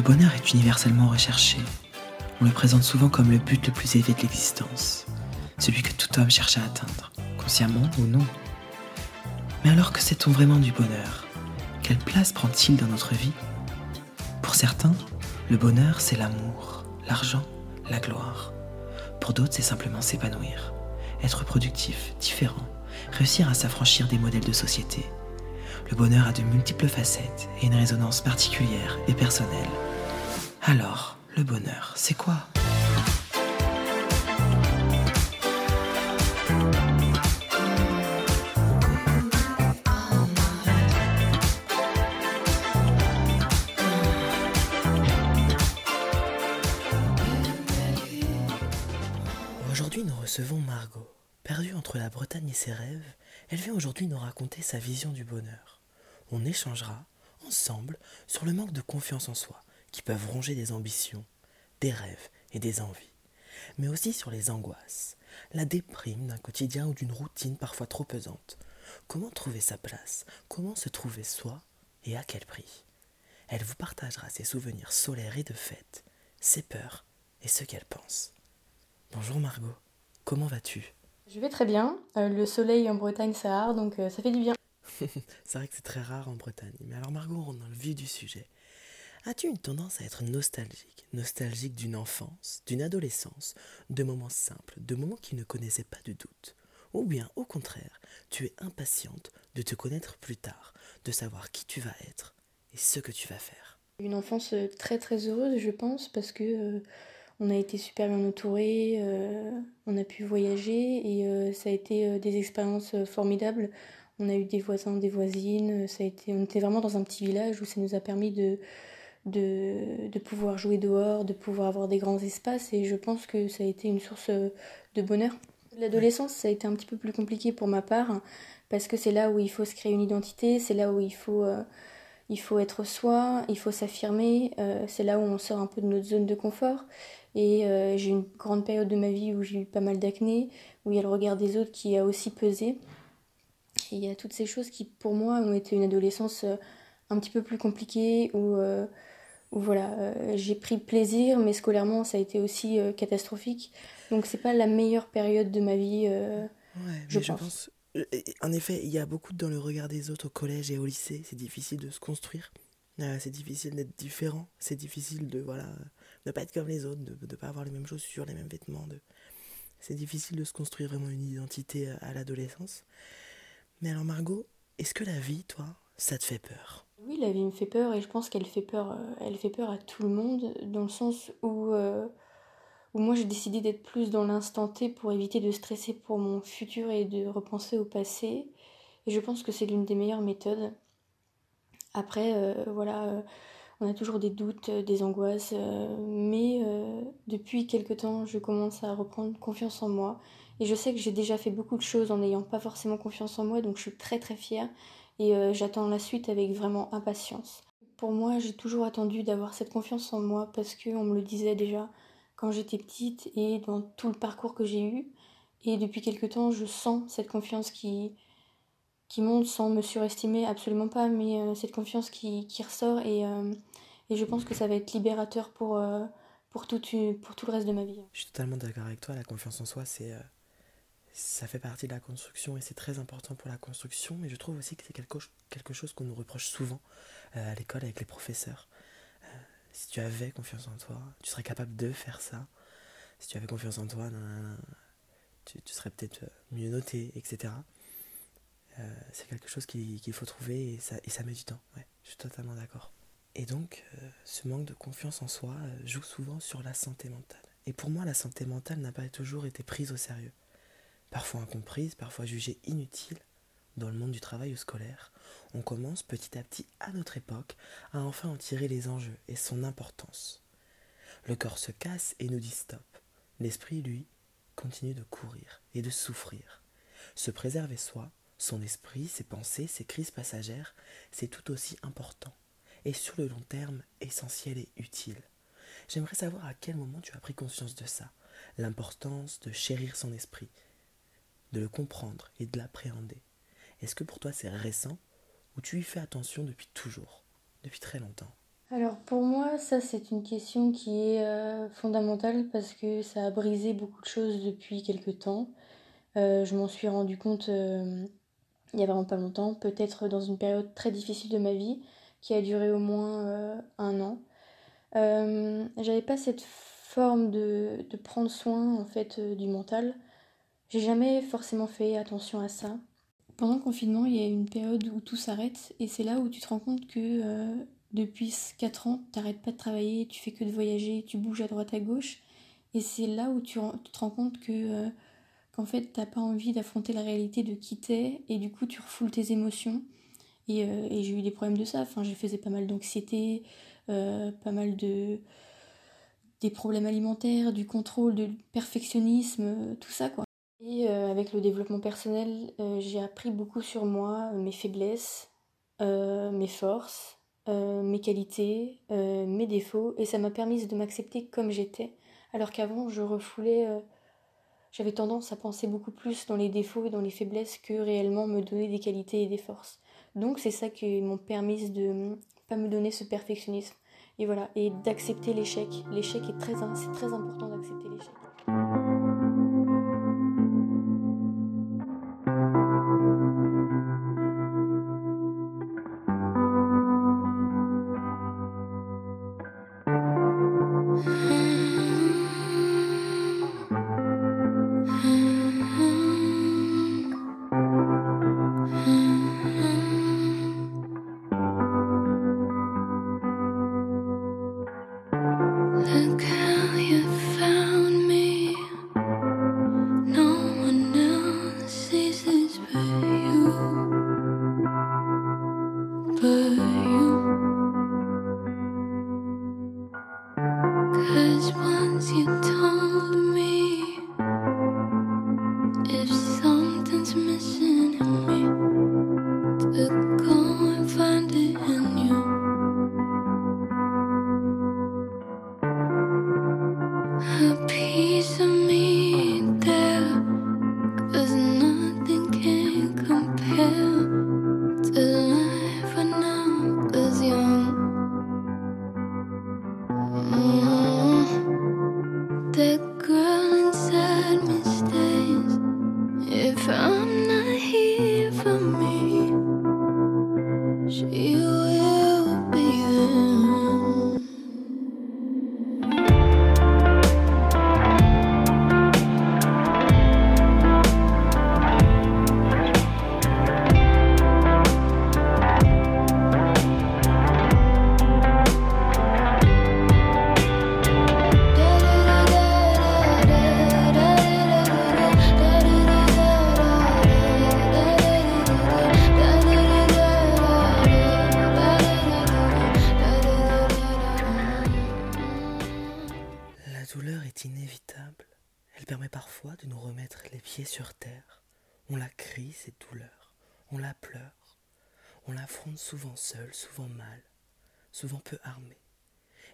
Le bonheur est universellement recherché. On le présente souvent comme le but le plus élevé de l'existence, celui que tout homme cherche à atteindre, consciemment ou non. Mais alors que sait-on vraiment du bonheur? Quelle place prend-il dans notre vie? Pour certains, le bonheur, c'est l'amour, l'argent, la gloire. Pour d'autres, c'est simplement s'épanouir, être productif, différent, réussir à s'affranchir des modèles de société. Le bonheur a de multiples facettes et une résonance particulière et personnelle. Alors, le bonheur, c'est quoi? Aujourd'hui, nous recevons Margot. Perdue entre la Bretagne et ses rêves, elle vient aujourd'hui nous raconter sa vision du bonheur. On échangera, ensemble, sur le manque de confiance en soi, qui peuvent ronger des ambitions, des rêves et des envies, mais aussi sur les angoisses, la déprime d'un quotidien ou d'une routine parfois trop pesante. Comment trouver sa place? Comment se trouver soi Et à quel prix? Elle vous partagera ses souvenirs solaires et de fête, ses peurs et ce qu'elle pense. Bonjour Margot, comment vas-tu? Je vais très bien. Euh, le soleil en Bretagne, ça arde, donc euh, ça fait du bien. C'est vrai que c'est très rare en Bretagne. Mais alors Margot, on rentre dans le vif du sujet. As-tu une tendance à être nostalgique Nostalgique d'une enfance, d'une adolescence, de moments simples, de moments qui ne connaissaient pas de doute? Ou bien, au contraire, tu es impatiente de te connaître plus tard, de savoir qui tu vas être et ce que tu vas faire? Une enfance euh, très très heureuse, je pense, parce que euh, on a été super bien entourés, euh, on a pu voyager et euh, ça a été des expériences formidables. On a eu des voisins, des voisines, ça a été, on était vraiment dans un petit village où ça nous a permis de, de, de pouvoir jouer dehors, de pouvoir avoir des grands espaces et je pense que ça a été une source euh, de bonheur. L'adolescence, ça a été un petit peu plus compliqué pour ma part parce que c'est là où il faut se créer une identité, c'est là où il faut, euh, il faut être soi, il faut s'affirmer, euh, c'est là où on sort un peu de notre zone de confort. Et euh, j'ai une grande période de ma vie où j'ai eu pas mal d'acné, où il y a le regard des autres qui a aussi pesé. Et il y a toutes ces choses qui, pour moi, ont été une adolescence un petit peu plus compliquée, où, où voilà, euh, j'ai pris plaisir, mais scolairement, ça a été aussi euh, catastrophique. Donc c'est pas la meilleure période de ma vie. euh, Ouais, Je mais je pense. et- En effet, il y a beaucoup dans le regard des autres au collège et au lycée. C'est difficile de se construire. C'est difficile d'être différent. C'est difficile de voilà, ne pas être comme les autres, de ne pas avoir les mêmes chaussures, les mêmes vêtements. De... C'est difficile de se construire vraiment une identité à, à l'adolescence. Mais alors Margot, est-ce que la vie, toi, ça te fait peur? Oui, la vie me fait peur et je pense qu'elle fait peur, euh, elle fait peur à tout le monde dans le sens où, euh, où moi j'ai décidé d'être plus dans l'instant T pour éviter de stresser pour mon futur et de repenser au passé. Et je pense que c'est l'une des meilleures méthodes. Après, euh, voilà, on a toujours des doutes, des angoisses, mais depuis quelque temps, je commence à reprendre confiance en moi. Et je sais que j'ai déjà fait beaucoup de choses en n'ayant pas forcément confiance en moi, donc je suis très très fière et euh, j'attends la suite avec vraiment impatience. Pour moi, j'ai toujours attendu d'avoir cette confiance en moi parce qu'on me le disait déjà quand j'étais petite et dans tout le parcours que j'ai eu. Et depuis quelque temps, je sens cette confiance qui, qui monte sans me surestimer, absolument pas, mais euh, cette confiance qui, qui ressort et, euh, et je pense que ça va être libérateur pour, pour, tout, pour tout le reste de ma vie. Je suis totalement d'accord avec toi. La confiance en soi, c'est, ça fait partie de la construction et c'est très important pour la construction. Mais je trouve aussi que c'est quelque, chose qu'on nous reproche souvent euh, à l'école avec les professeurs. Euh, si tu avais confiance en toi, tu serais capable de faire ça. Si tu avais confiance en toi, tu, serais peut-être mieux noté, etc. Euh, c'est quelque chose qu'il qu faut trouver et ça, et ça met du temps. Je suis totalement d'accord. Et donc, euh, ce manque de confiance en soi euh, joue souvent sur la santé mentale. Et pour moi, la santé mentale n'a pas toujours été prise au sérieux. Parfois incomprise, parfois jugée inutile dans le monde du travail ou scolaire. On commence petit à petit, à notre époque, à enfin en tirer les enjeux et son importance. Le corps se casse et nous dit stop. L'esprit, lui, continue de courir et de souffrir. Se préserver soi, son esprit, ses pensées, ses crises passagères, c'est tout aussi important et sur le long terme essentiel et utile. J'aimerais savoir à quel moment tu as pris conscience de ça, l'importance de chérir son esprit, de le comprendre et de l'appréhender. Est-ce que pour toi c'est récent ou tu y fais attention depuis toujours, depuis très longtemps? Alors pour moi, ça c'est une question qui est euh, fondamentale parce que ça a brisé beaucoup de choses depuis quelques temps. Euh, je m'en suis rendu compte euh, il y a vraiment pas longtemps, peut-être dans une période très difficile de ma vie qui a duré au moins un an. J'avais pas cette forme de, de, prendre soin en fait du mental. J'ai jamais forcément fait attention à ça. Pendant le confinement, il y a une période où tout s'arrête et c'est là où tu te rends compte que depuis 4 ans, t'arrêtes pas de travailler, tu fais que de voyager, tu bouges à droite à gauche. Et c'est là où tu, te rends compte que euh, qu'en fait t'as pas envie d'affronter la réalité de qui t'es et du coup tu refoules tes émotions. Et, euh, j'ai eu des problèmes de ça. Enfin, j'ai faisais pas mal d'anxiété, euh, pas mal de des problèmes alimentaires, du contrôle, du perfectionnisme, tout ça quoi. Et avec le développement personnel, j'ai appris beaucoup sur moi, mes faiblesses, mes forces, euh, mes qualités, euh, mes défauts, et ça m'a permis de m'accepter comme j'étais, alors qu'avant je refoulais, euh, j'avais tendance à penser beaucoup plus dans les défauts et dans les faiblesses que réellement me donner des qualités et des forces. Donc c'est ça qui m'ont permis de pas me donner ce perfectionnisme. Et voilà, et d'accepter l'échec. L'échec est très important d'accepter l'échec.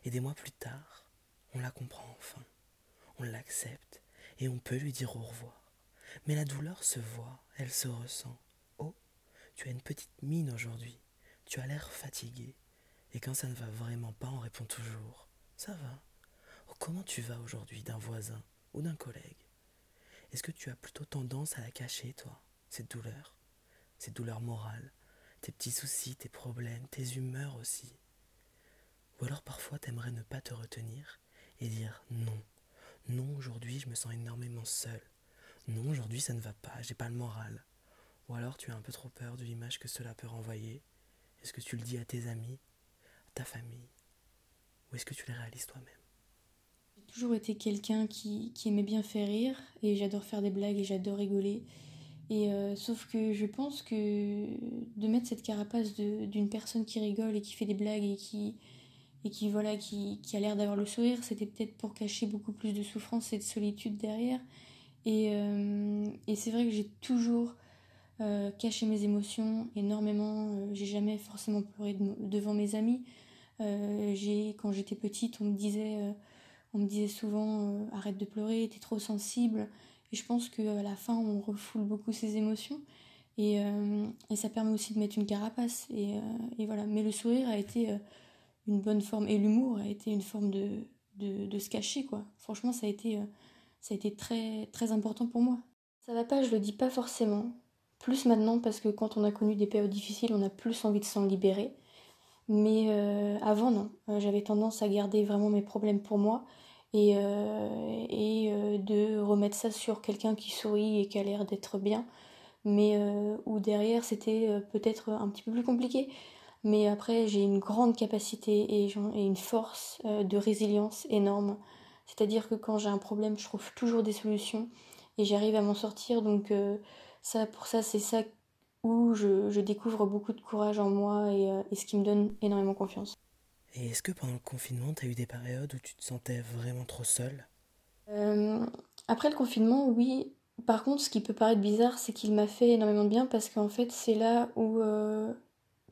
Et des mois plus tard, on la comprend enfin, on l'accepte et on peut lui dire au revoir. Mais la douleur se voit, elle se ressent. Oh, tu as une petite mine aujourd'hui, tu as l'air fatigué. Et quand ça ne va vraiment pas, on répond toujours Ça va. Oh, comment tu vas aujourd'hui d'un voisin ou d'un collègue? Est-ce que tu as plutôt tendance à la cacher, toi, cette douleur, cette douleur morale, tes petits soucis, tes problèmes, tes humeurs aussi? Ou alors parfois t'aimerais ne pas te retenir et dire non, non, aujourd'hui je me sens énormément seul. Non, aujourd'hui ça ne va pas, j'ai pas le moral. Ou alors tu as un peu trop peur de l'image que cela peut renvoyer. Est-ce que tu le dis à tes amis, à ta famille? Ou est-ce que tu les réalises toi-même? Toujours été quelqu'un qui, aimait bien faire rire et j'adore faire des blagues et j'adore rigoler. Et euh, sauf que je pense que de mettre cette carapace d'une personne qui rigole et qui fait des blagues et qui, et qui, voilà, qui, a l'air d'avoir le sourire, c'était peut-être pour cacher beaucoup plus de souffrance et de solitude derrière. Et, euh, c'est vrai que j'ai toujours euh, caché mes émotions énormément. j'ai jamais forcément pleuré devant mes amis. quand j'étais petite, on me disait on me disait souvent euh, arrête de pleurer, t'es trop sensible. Et je pense qu'à la fin, on refoule beaucoup ses émotions. Et, euh, ça permet aussi de mettre une carapace. Euh, et, voilà. Mais le sourire a été une bonne forme. Et l'humour a été une forme de, de, se cacher, quoi. Franchement, ça a été, ça a été très, très important pour moi. Ça va pas, je le dis pas forcément. Plus maintenant, parce que quand on a connu des périodes difficiles, on a plus envie de s'en libérer. Mais avant, non. J'avais tendance à garder vraiment mes problèmes pour moi et, et de remettre ça sur quelqu'un qui sourit et qui a l'air d'être bien mais euh, où derrière c'était euh, peut-être un petit peu plus compliqué. Mais après, j'ai une grande capacité et, une force euh, de résilience énorme. C'est-à-dire que quand j'ai un problème, je trouve toujours des solutions et j'arrive à m'en sortir. Donc, ça, pour ça, c'est ça où je, je, découvre beaucoup de courage en moi et, et ce qui me donne énormément confiance. Et est-ce que pendant le confinement, tu as eu des périodes où tu te sentais vraiment trop seule? Après le confinement, oui, par contre, ce qui peut paraître bizarre, c'est qu'il m'a fait énormément de bien parce qu'en fait, c'est là où euh,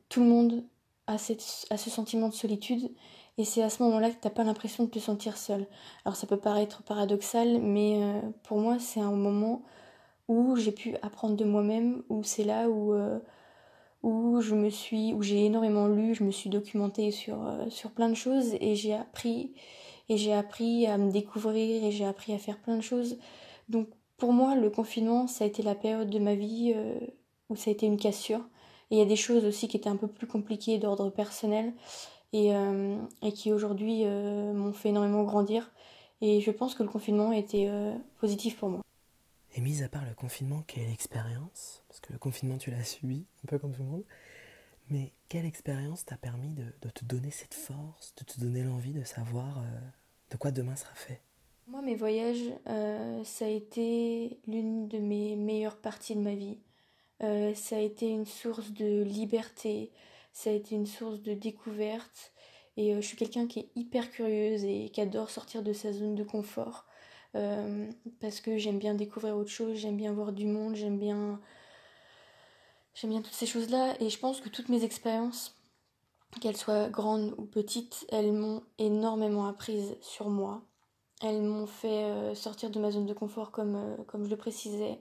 tout le monde a, ce sentiment de solitude et c'est à ce moment-là que t'as pas l'impression de te sentir seul. Alors ça peut paraître paradoxal, mais euh, pour moi, c'est un moment où j'ai pu apprendre de moi-même, où c'est là où, euh, où je me suis, où j'ai énormément lu, je me suis documentée sur, sur plein de choses et j'ai appris et j'ai appris à me découvrir et j'ai appris à faire plein de choses. Donc pour moi, le confinement, ça a été la période de ma vie euh, où ça a été une cassure. Et il y a des choses aussi qui étaient un peu plus compliquées d'ordre personnel et, euh, qui aujourd'hui euh, m'ont fait énormément grandir. Et je pense que le confinement a été positif pour moi. Et mis à part le confinement, quelle expérience? Parce que le confinement, tu l'as subi, un peu comme tout le monde. Mais quelle expérience t'a permis de, de, te donner cette force, de te donner l'envie de savoir de quoi demain sera fait? Moi, mes voyages, euh, ça a été l'une de mes meilleures parties de ma vie. Euh, ça a été une source de liberté, ça a été une source de découverte. Et euh, je suis quelqu'un qui est hyper curieuse et qui adore sortir de sa zone de confort. parce que j'aime bien découvrir autre chose, j'aime bien voir du monde, j'aime bien. J'aime bien toutes ces choses-là. Et je pense que toutes mes expériences, qu'elles soient grandes ou petites, elles m'ont énormément apprise sur moi elles m'ont fait euh, sortir de ma zone de confort comme, euh, comme je le précisais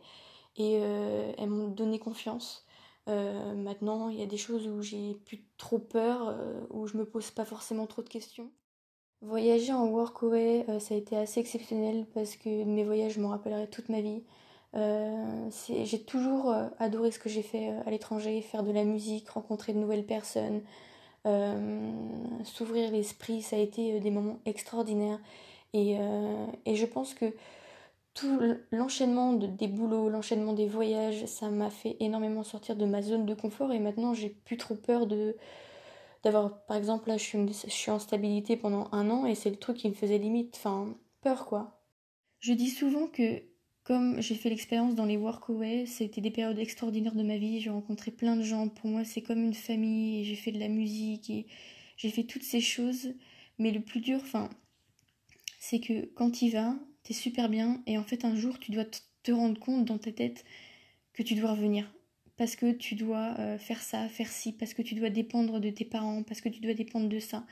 et euh, elles m'ont donné confiance. maintenant, il y a des choses où j'ai plus trop peur, où je me pose pas forcément trop de questions. Voyager en workaway, ça a été assez exceptionnel parce que mes voyages, je m'en rappellerai toute ma vie. j'ai toujours adoré ce que j'ai fait à l'étranger, faire de la musique, rencontrer de nouvelles personnes, s'ouvrir l'esprit, ça a été des moments extraordinaires. Euh, et, je pense que tout l'enchaînement des boulots, l'enchaînement des voyages, ça m'a fait énormément sortir de ma zone de confort et maintenant j'ai plus trop peur de d'avoir par exemple là je suis, en stabilité pendant un an et c'est le truc qui me faisait limite enfin peur quoi. Je dis souvent que comme j'ai fait l'expérience dans les workaway, c'était des périodes extraordinaires de ma vie, j'ai rencontré plein de gens, pour moi c'est comme une famille j'ai fait de la musique et j'ai fait toutes ces choses mais le plus dur enfin c'est que quand y vas, t'es super bien et en fait un jour tu dois te rendre compte dans ta tête que tu dois revenir. Parce que tu dois euh, faire ça, faire ci, parce que tu dois dépendre de tes parents, parce que tu dois dépendre de ça,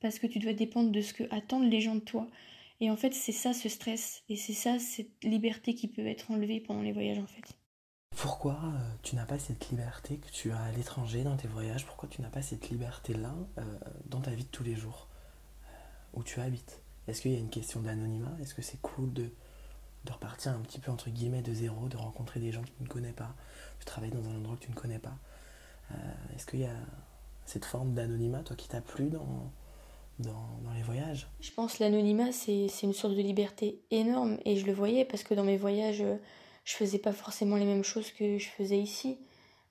parce que tu dois dépendre de ce que attendent les gens de toi. Et en fait, c'est ça ce stress, et c'est ça cette liberté qui peut être enlevée pendant les voyages en fait. Pourquoi euh, tu n'as pas cette liberté que tu as à l'étranger dans tes voyages? Pourquoi tu n'as pas cette liberté-là euh, dans ta vie de tous les jours où tu habites? Est-ce qu'il y a une question d'anonymat? Est-ce que c'est cool de, de repartir un petit peu entre guillemets de zéro, de rencontrer des gens que tu ne connais pas, de travailler dans un endroit que tu ne connais pas? Euh, Est-ce qu'il y a cette forme d'anonymat, toi, qui t'a plu dans, les voyages? Je pense l'anonymat, c'est, une source de liberté énorme. Et je le voyais parce que dans mes voyages, je faisais pas forcément les mêmes choses que je faisais ici.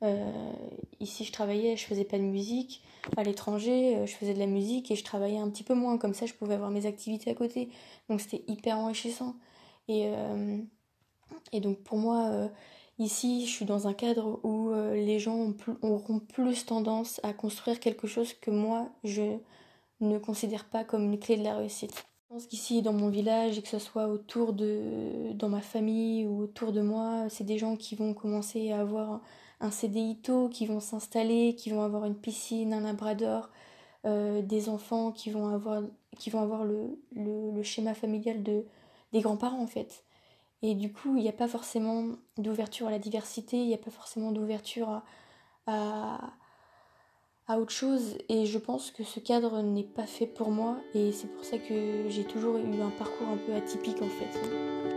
Euh, ici, je travaillais, je faisais pas de musique. À l'étranger, euh, je faisais de la musique et je travaillais un petit peu moins. Comme ça, je pouvais avoir mes activités à côté. Donc, c'était hyper enrichissant. Et, euh, et donc, pour moi, ici, je suis dans un cadre où les gens auront plus tendance à construire quelque chose que moi, je ne considère pas comme une clé de la réussite. Je pense qu'ici, dans mon village, et que ce soit autour de, dans ma famille ou autour de moi, c'est des gens qui vont commencer à avoir un CDITO qui vont s'installer, qui vont avoir une piscine, un labrador, euh, des enfants qui vont avoir, le, schéma familial de, des grands-parents en fait. Et du coup, il n'y a pas forcément d'ouverture à la diversité, il n'y a pas forcément d'ouverture à, à autre chose et je pense que ce cadre n'est pas fait pour moi et c'est pour ça que j'ai toujours eu un parcours un peu atypique en fait.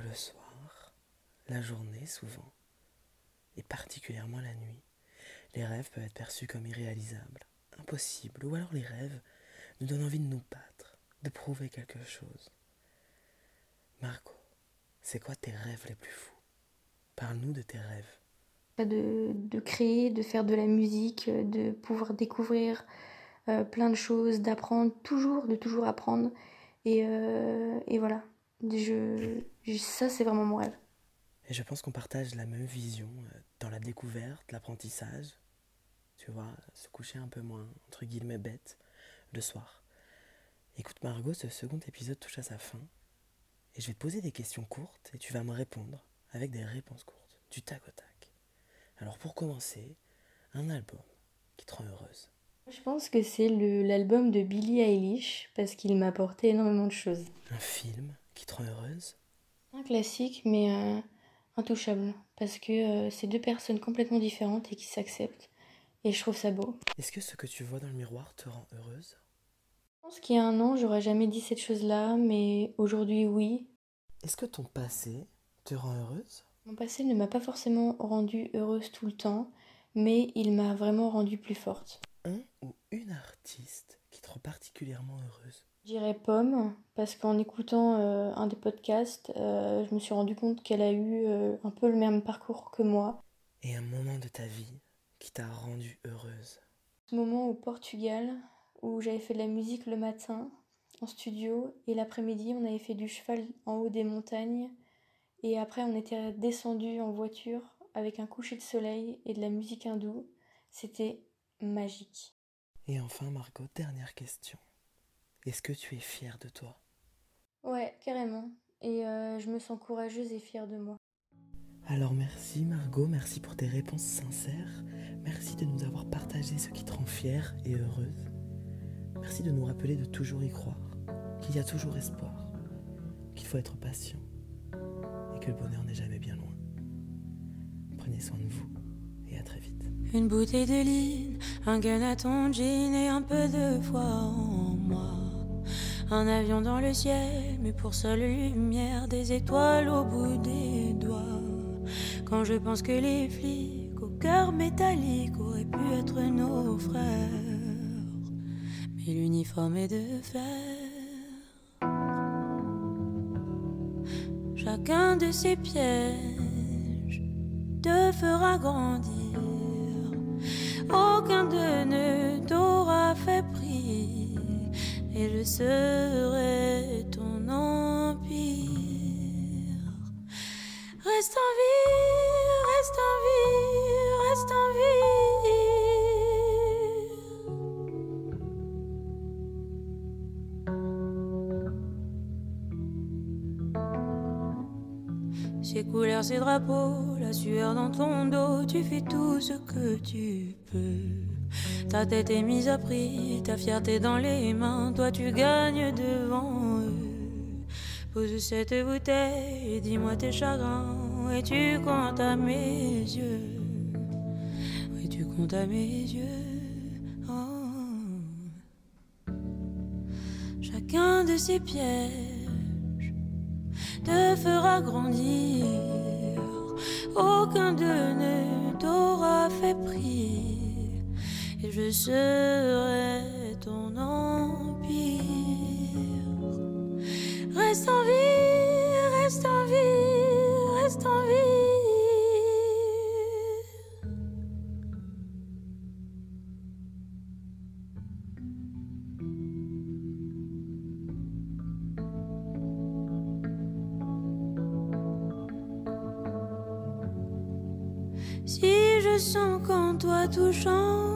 Le soir, la journée souvent, et particulièrement la nuit. Les rêves peuvent être perçus comme irréalisables, impossibles, ou alors les rêves nous donnent envie de nous battre, de prouver quelque chose. Marco, c'est quoi tes rêves les plus fous? Parle-nous de tes rêves. De, de, créer, de faire de la musique, de pouvoir découvrir euh, plein de choses, d'apprendre, toujours, de toujours apprendre. Et, euh, et voilà, je, ça, c'est vraiment mon rêve. Et je pense qu'on partage la même vision euh, dans la découverte, l'apprentissage. Tu vois, se coucher un peu moins, entre guillemets, bête, le soir. Écoute, Margot, ce second épisode touche à sa fin. Et je vais te poser des questions courtes et tu vas me répondre avec des réponses courtes, du tac au tac. Alors, pour commencer, un album qui te rend heureuse. Je pense que c'est l'album de Billie Eilish parce qu'il m'a apporté énormément de choses. Un film qui te rend heureuse? Un classique, mais euh, intouchable. Parce que euh, c'est deux personnes complètement différentes et qui s'acceptent. Et je trouve ça beau. Est-ce que ce que tu vois dans le miroir te rend heureuse? Je pense qu'il y a un an, j'aurais jamais dit cette chose-là, mais aujourd'hui, oui. Est-ce que ton passé te rend heureuse? Mon passé ne m'a pas forcément rendue heureuse tout le temps, mais il m'a vraiment rendue plus forte. Un ou une artiste qui te rend particulièrement heureuse? Je dirais Pomme, parce qu'en écoutant euh, un des podcasts, euh, je me suis rendu compte qu'elle a eu euh, un peu le même parcours que moi. Et un moment de ta vie qui t'a rendue heureuse Ce moment au Portugal, où j'avais fait de la musique le matin, en studio, et l'après-midi, on avait fait du cheval en haut des montagnes, et après, on était descendu en voiture avec un coucher de soleil et de la musique hindoue. C'était magique. Et enfin, Margot, dernière question. Est-ce que tu es fière de toi? Ouais, carrément. Et euh, je me sens courageuse et fière de moi. Alors merci Margot, merci pour tes réponses sincères. Merci de nous avoir partagé ce qui te rend fière et heureuse. Merci de nous rappeler de toujours y croire, qu'il y a toujours espoir, qu'il faut être patient et que le bonheur n'est jamais bien loin. Prenez soin de vous et à très vite. Une bouteille de ligne, un gun à ton jean et un peu de foi en moi. Un avion dans le ciel, mais pour seule lumière, des étoiles au bout des doigts. Quand je pense que les flics au cœur métallique auraient pu être nos frères, mais l'uniforme est de fer. Chacun de ces pièges te fera grandir. Aucun d'eux ne t'aura fait et je serai ton empire. Reste en vie, reste en vie, reste en vie. Ces couleurs, ces drapeaux, la sueur dans ton dos, tu fais tout ce que tu peux. Ta tête est mise à prix, ta fierté dans les mains, toi tu gagnes devant eux. Pose cette bouteille dis-moi tes chagrins, et tu comptes à mes yeux? Et tu comptes à mes yeux? Oh. Chacun de ces pièges te fera grandir. Aucun d'eux ne t'aura fait prix. Je serai ton empire. Reste en vie, reste en vie, reste en vie. Si je sens qu'en toi tout change,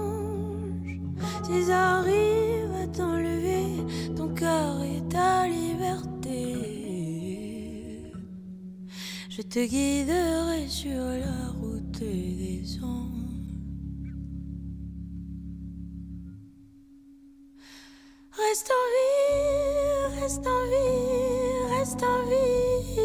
je te guiderai sur la route des anges. Reste en vie, reste en vie, reste en vie.